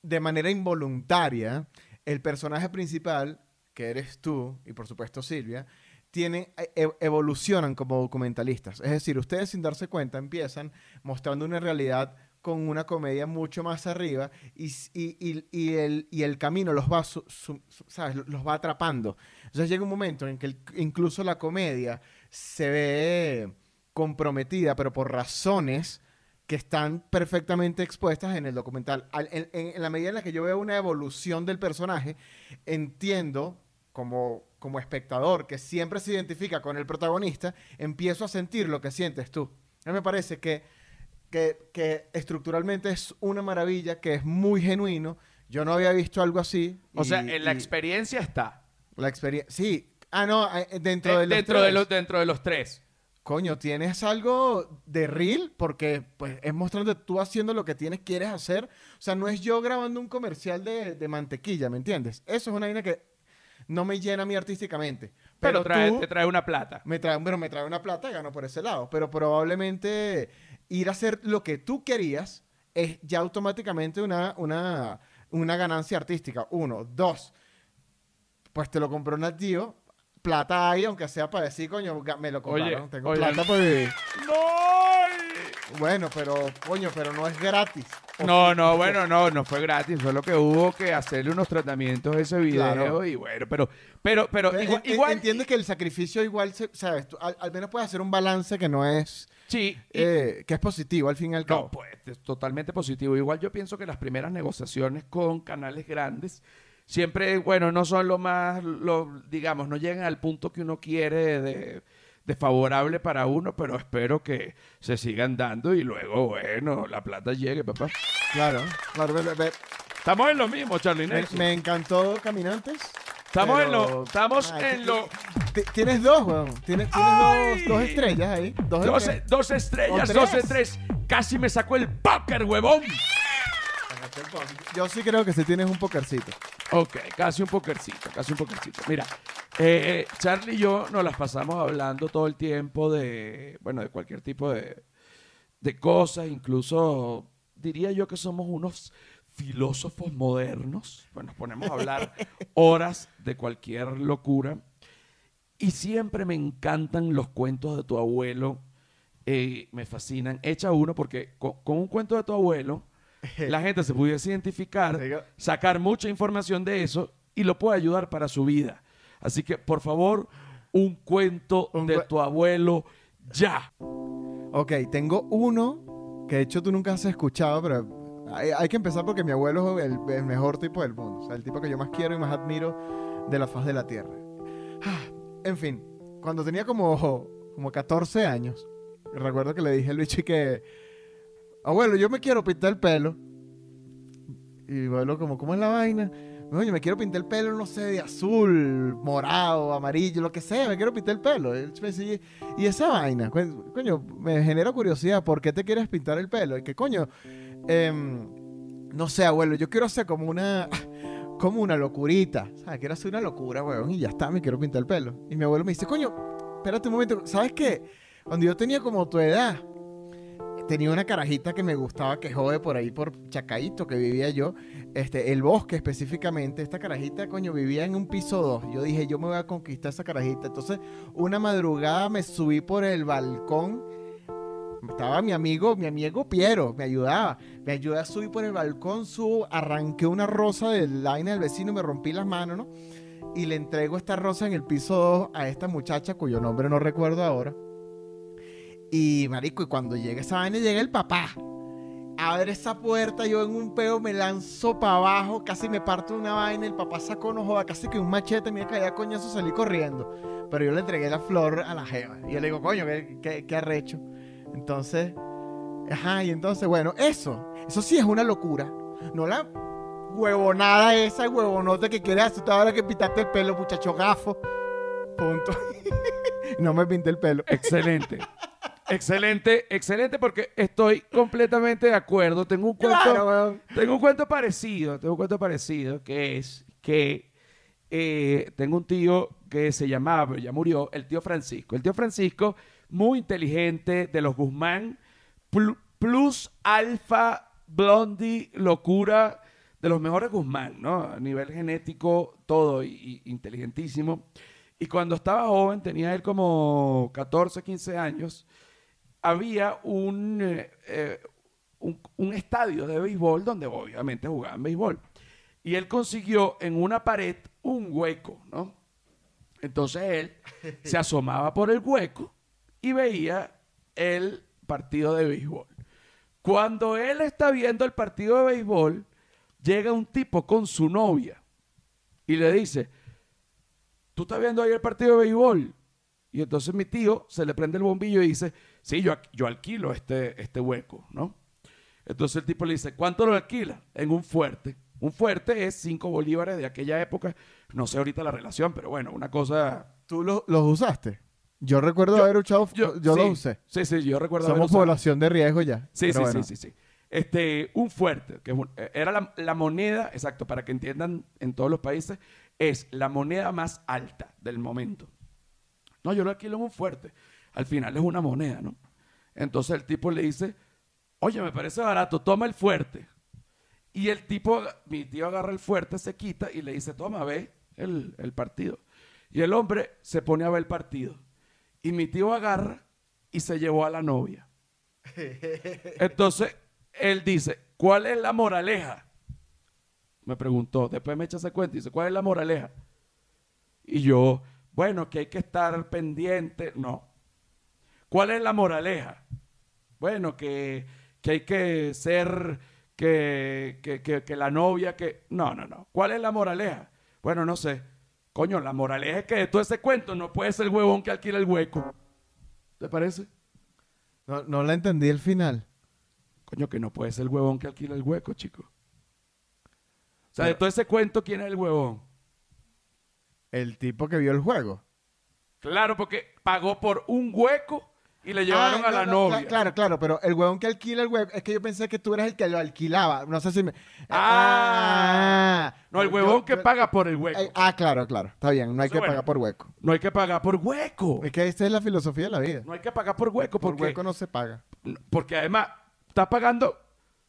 de manera involuntaria el personaje principal, que eres tú y por supuesto Silvia, tiene, e- evolucionan como documentalistas. Es decir, ustedes sin darse cuenta empiezan mostrando una realidad con una comedia mucho más arriba y, y- y- y el, el camino los va, su- su- su- ¿sabes? los va atrapando. Entonces llega un momento en que el- incluso la comedia se ve comprometida, pero por razones que están perfectamente expuestas en el documental. Al- en, en- en la medida en la que yo veo una evolución del personaje, entiendo como, como espectador que siempre se identifica con el protagonista, empiezo a sentir lo que sientes tú. A mí me parece que, que, que estructuralmente es una maravilla, que es muy genuino. Yo no había visto algo así. O y- sea, en la y experiencia está. la experiencia. Sí. Ah, no, eh, dentro Eh, de los dentro, de tres. los, dentro de los tres. Coño, tienes algo de real porque pues es mostrando tú haciendo lo que tienes, quieres hacer. O sea, no es yo grabando un comercial de, de mantequilla, ¿me entiendes? Eso es una vaina que no me llena a mí artísticamente. Pero, Pero, trae, tú te trae una plata. me trae, bueno, me trae una plata y gano por ese lado. Pero probablemente ir a hacer lo que tú querías es ya automáticamente una, una, una ganancia artística. Uno. Dos. Pues te lo compró Nat Geo. Plata hay, aunque sea para decir, coño, me lo compraron. Oye, Tengo oye. plata por vivir. ¡No! Bueno, pero, coño, pero no es gratis. No, no, bueno, no, no fue gratis, fue lo que hubo que hacerle unos tratamientos a ese video Claro. y bueno, pero, pero, pero Pero igual, igual- entiendes que el sacrificio igual, se- sabes, Tú al, al menos puedes hacer un balance que no es, sí, y- eh, que es positivo al fin y al cabo. no, pues es totalmente positivo. Igual yo pienso que las primeras negociaciones con canales grandes siempre, bueno, no son lo más, lo, digamos, no llegan al punto que uno quiere de, de favorable para uno, pero espero que se sigan dando y luego, bueno, la plata llegue, papá. Claro, claro. ve- Estamos en lo mismo, Charlie Me, me encantó Caminantes. Estamos en lo, estamos Ay, en lo, ti- Tienes dos, weón. Tienes, tienes ¡Ay! dos, dos estrellas ahí. Dos, dos, estrellas, ¿O dos de tres? tres. Casi me sacó el póker, huevón. Yo sí creo que sí tienes un pokercito. Ok, casi un pokercito, casi un pokercito. Mira, eh, Charlie y yo nos las pasamos hablando todo el tiempo de, bueno, de cualquier tipo de, de cosas, incluso diría yo que somos unos filósofos modernos, pues nos ponemos a hablar horas de cualquier locura. Y siempre me encantan los cuentos de tu abuelo, eh, me fascinan. Echa uno porque con, con un cuento de tu abuelo, la gente se pudiese identificar, sacar mucha información de eso y lo puede ayudar para su vida. Así que, por favor, un cuento Un de tu abuelo ya. Ok, tengo uno que de hecho tú nunca has escuchado, pero hay, que empezar porque mi abuelo es el, mejor tipo del mundo. O sea, el tipo que yo más quiero y más admiro de la faz de la tierra. En fin, cuando tenía como, como 14 años, recuerdo que le dije al bicho que, abuelo, yo me quiero pintar el pelo. Y abuelo como, ¿cómo es la vaina? Oye, me quiero pintar el pelo, no sé, de azul, morado, amarillo, lo que sea, me quiero pintar el pelo. Y esa vaina, coño, me genera curiosidad, ¿por qué te quieres pintar el pelo? Y que, coño, em, no sé, abuelo, yo quiero hacer como una, como una locurita, ¿sabes? Quiero hacer una locura, weón, y ya está, me quiero pintar el pelo. Y mi abuelo me dice, coño, espérate un momento, ¿sabes qué? Cuando yo tenía como tu edad, tenía una carajita que me gustaba que jode por ahí por Chacaito que vivía yo, este, el bosque específicamente, esta carajita, coño, vivía en un piso 2. Yo dije, yo me voy a conquistar esa carajita. Entonces, una madrugada me subí por el balcón. Estaba mi amigo, mi amigo Piero, me ayudaba. Me ayudó a subir por el balcón, subo, arranqué una rosa de la vaina del vecino, me rompí las manos, ¿no? Y le entrego esta rosa en el piso 2 a esta muchacha cuyo nombre no recuerdo ahora. Y marico, y cuando llega esa vaina, llega el papá. Abre esa puerta, yo en un peo me lanzo para abajo, casi me parto una vaina, el papá sacó no joda, casi que un machete, me caía coñazo, salí corriendo. Pero yo le entregué la flor a la jeva. Y yo le digo, coño, qué, qué, qué arrecho. Entonces, ajá, y entonces, bueno, eso, eso sí es una locura. No la huevonada esa, huevonota que quieres hacer ahora que pintaste el pelo, muchacho gafo. Punto. no me pinté el pelo. Excelente. excelente, excelente, porque estoy completamente de acuerdo. Tengo un cuento. Claro. Tengo un cuento parecido, tengo un cuento parecido, que es que eh, tengo un tío que se llamaba, pero ya murió, el tío Francisco. El tío Francisco, muy inteligente, de los Guzmán, pl- plus alfa, blondie, locura, de los mejores Guzmán, ¿no? A nivel genético, todo, y inteligentísimo. Y cuando estaba joven, tenía él como 14, 15 años, había un, eh, eh, un, un estadio de béisbol donde obviamente jugaban béisbol. Y él consiguió en una pared un hueco, ¿no? Entonces él se asomaba por el hueco y veía el partido de béisbol. Cuando él está viendo el partido de béisbol, llega un tipo con su novia y le dice, ¿tú estás viendo ahí el partido de béisbol? Y entonces mi tío se le prende el bombillo y dice, sí, yo, yo alquilo este, este hueco, ¿no? Entonces el tipo le dice, ¿cuánto lo alquila? En un fuerte. Un fuerte es cinco bolívares de aquella época. No sé ahorita la relación, pero bueno, una cosa... ¿Tú lo- los usaste? Yo recuerdo Yo- haber usado, yo, sí, los usé. Sí, sí, yo recuerdo haber Somos usado- población de riesgo ya. Sí, sí, bueno. sí, sí, sí. Este, un fuerte, que eh, era la, la moneda, exacto, para que entiendan en todos los países, es la moneda más alta del momento. No, yo lo alquilo en un fuerte. Al final es una moneda, ¿no? Entonces el tipo le dice, oye, me parece barato, toma el fuerte. Y el tipo, mi tío agarra el fuerte, se quita y le dice, toma, ve el, el partido. Y el hombre se pone a ver el partido. Y mi tío agarra y se llevó a la novia. Entonces, él dice, ¿cuál es la moraleja? Me preguntó, después me echa ese cuento y dice, ¿cuál es la moraleja? Y yo, bueno, que hay que estar pendiente. No. ¿Cuál es la moraleja? Bueno, que, que hay que ser, que, que, que, que la novia, que... No, no, no. ¿Cuál es la moraleja? Bueno, no sé. Coño, la moraleja es que de todo ese cuento no puede ser el huevón que alquila el hueco. ¿Te parece? No, no la entendí el final. Coño, que no puede ser el huevón que alquila el hueco, chico. O sea, de todo ese cuento, ¿quién es el huevón? El tipo que vio el juego. Claro, porque pagó por un hueco y le llevaron Ah, a la no, no, novia. cla- Claro, claro, pero el huevón que alquila el huevo, es que yo pensé que tú eras el que lo alquilaba. No sé si me. Ah. No, el Yo- huevón que yo- paga por el hueco. Ah, claro, claro. Está bien, no hay que bueno. pagar por hueco. No hay que pagar por hueco. Es que esta es la filosofía de la vida. No hay que pagar por hueco Por porque, hueco no se paga. porque además estás pagando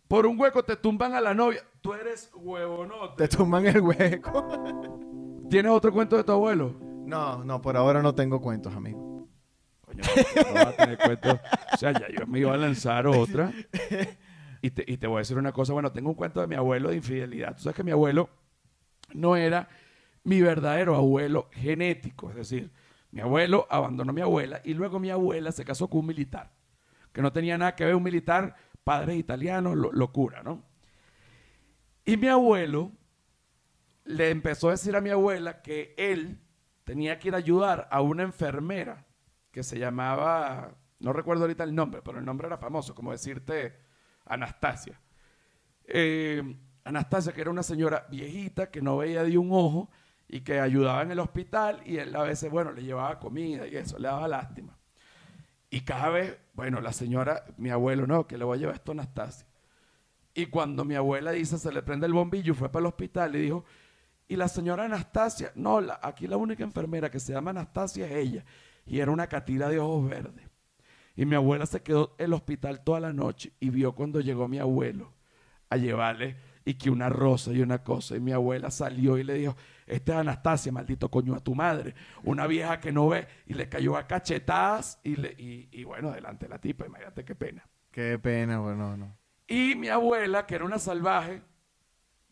por un hueco, te tumban a la novia. Tú eres huevonote. Te toman el hueco. ¿Tienes otro cuento de tu abuelo? No, no, por ahora no tengo cuentos, amigo. No vas a tener cuento. O sea, ya yo me iba a lanzar otra. Y te, y te voy a decir una cosa. Bueno, tengo un cuento de mi abuelo de infidelidad. Tú sabes que mi abuelo no era mi verdadero abuelo genético. Es decir, mi abuelo abandonó a mi abuela y luego mi abuela se casó con un militar. Que no tenía nada que ver un militar, padres italianos, lo- locura, ¿no? Y mi abuelo le empezó a decir a mi abuela que él tenía que ir a ayudar a una enfermera que se llamaba, no recuerdo ahorita el nombre, pero el nombre era famoso, como decirte Anastasia. Eh, Anastasia, que era una señora viejita que no veía de un ojo y que ayudaba en el hospital y él a veces, bueno, le llevaba comida y eso, le daba lástima. Y cada vez, bueno, la señora, mi abuelo, no, que le voy a llevar esto a Anastasia. Y cuando mi abuela dice, se le prende el bombillo, fue para el hospital y dijo, y la señora Anastasia, no, aquí la única enfermera que se llama Anastasia es ella. Y era una catira de ojos verdes. Y mi abuela se quedó en el hospital toda la noche y vio cuando llegó mi abuelo a llevarle y que una rosa y una cosa. Y mi abuela salió y le dijo, esta es Anastasia, maldito coño a tu madre. Una vieja que no ve y le cayó a cachetadas y, le, y, y bueno, delante de la tipa, imagínate qué pena. Qué pena, bueno, no. Y mi abuela, que era una salvaje,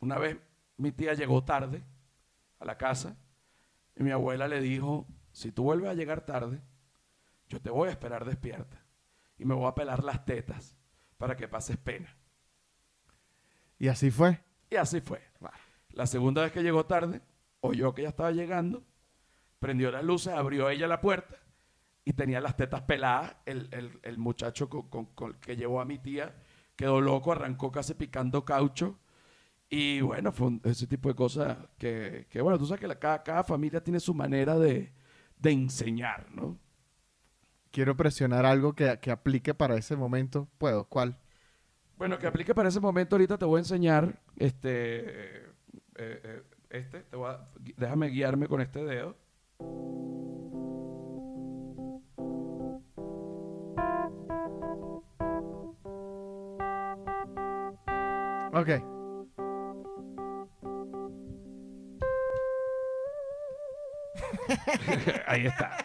una vez mi tía llegó tarde a la casa y mi abuela le dijo, si tú vuelves a llegar tarde, yo te voy a esperar despierta y me voy a pelar las tetas para que pases pena. Y así fue. Y así fue. La segunda vez que llegó tarde, oyó que ya estaba llegando, prendió las luces, abrió ella la puerta y tenía las tetas peladas. El, el- el muchacho con, con- con- que llevó a mi tía quedó loco, arrancó casi picando caucho. Y bueno, fue un- ese tipo de cosas que, que, bueno, tú sabes que la- cada, cada familia tiene su manera de, de enseñar, ¿no? Quiero presionar algo que, que aplique para ese momento. ¿Puedo? ¿Cuál? Bueno, que aplique para ese momento, ahorita te voy a enseñar, este, eh, eh, este, te voy a- déjame guiarme con este dedo. Ok. ahí está,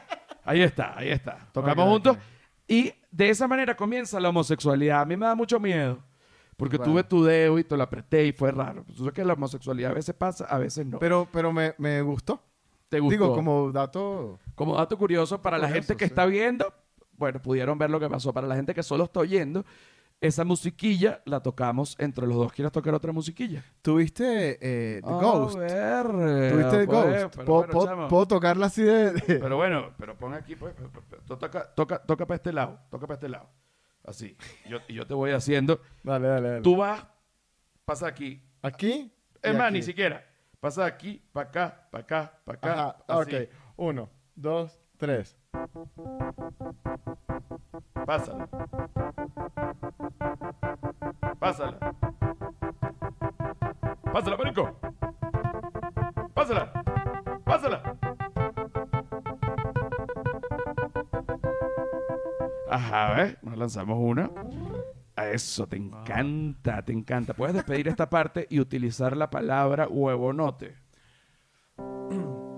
ahí está, ahí está. Tocamos juntos y de esa manera comienza la homosexualidad. A mí me da mucho miedo porque Bueno. tuve tu dedo y te lo apreté y fue raro. Tú sabes que la homosexualidad a veces pasa, a veces no. Pero, pero me, me gustó. ¿Te gustó? Digo, como dato. Como dato curioso, para la gente que sí. está viendo, bueno, pudieron ver lo que pasó. Para la gente que solo está oyendo, esa musiquilla la tocamos entre los dos. ¿Quieres tocar otra musiquilla? ¿Tuviste eh, The A Ghost? ver, ¿Tuviste The pues, Ghost? pero ¿Puedo, bueno, puedo- puedo tocarla así de...? de- Pero bueno, pero pon aquí, pues. Toca, toca, toca para este lado. Toca para este lado. Así. Y yo, y yo te voy haciendo. Dale, dale, dale. Tú vas, pasa aquí. ¿Aquí? Es más, ni siquiera. Pasa aquí, para acá, para acá, para acá. Ajá, así. ok. Uno, dos, tres. Pásala. Pásala. Pásala, marico. Pásala. Pásala. Ajá, ¿ves? Nos lanzamos una. A eso, te encanta, te encanta. Puedes despedir esta parte y utilizar la palabra huevonote.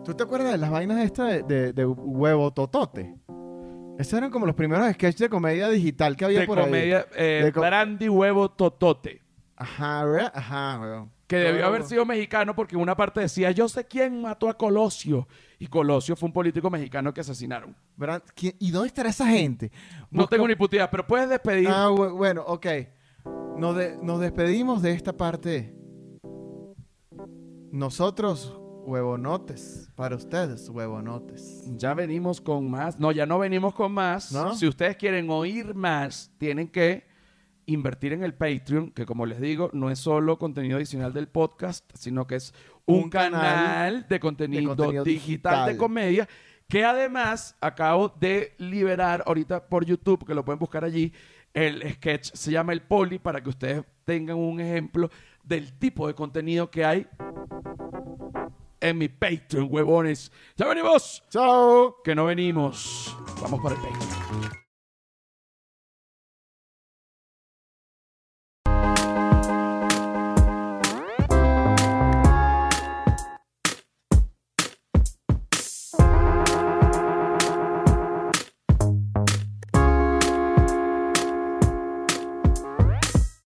¿Tú te acuerdas de las vainas estas de, de- de huevo totote? Esos eran como los primeros sketches de comedia digital que había De por ahí. comedia, eh, De co- brandy huevo totote. Ajá, ¿verdad? Ajá, weón. Que debió haber sido mexicano porque una parte decía, yo sé quién mató a Colosio. Y Colosio fue un político mexicano que asesinaron. Brand- ¿quién- ¿Y dónde estará esa gente? No Busca- tengo ni puta idea, pero puedes despedir. Ah, bu- bueno, ok. Nos, de- nos despedimos de esta parte. Nosotros, huevonotes. Para ustedes, huevonotes. Ya venimos con más. No, ya no venimos con más. ¿No? Si ustedes quieren oír más, tienen que invertir en el Patreon, que como les digo, no es solo contenido adicional del podcast, sino que es un, Un canal, canal de contenido, contenido digital, de digital. comedia, que además acabo de liberar ahorita por YouTube, que lo pueden buscar allí. El sketch se llama El Poli, para que ustedes tengan un ejemplo del tipo de contenido que hay en mi Patreon, huevones. ¡Ya venimos! ¡Chao! que no venimos. Vamos para el Patreon.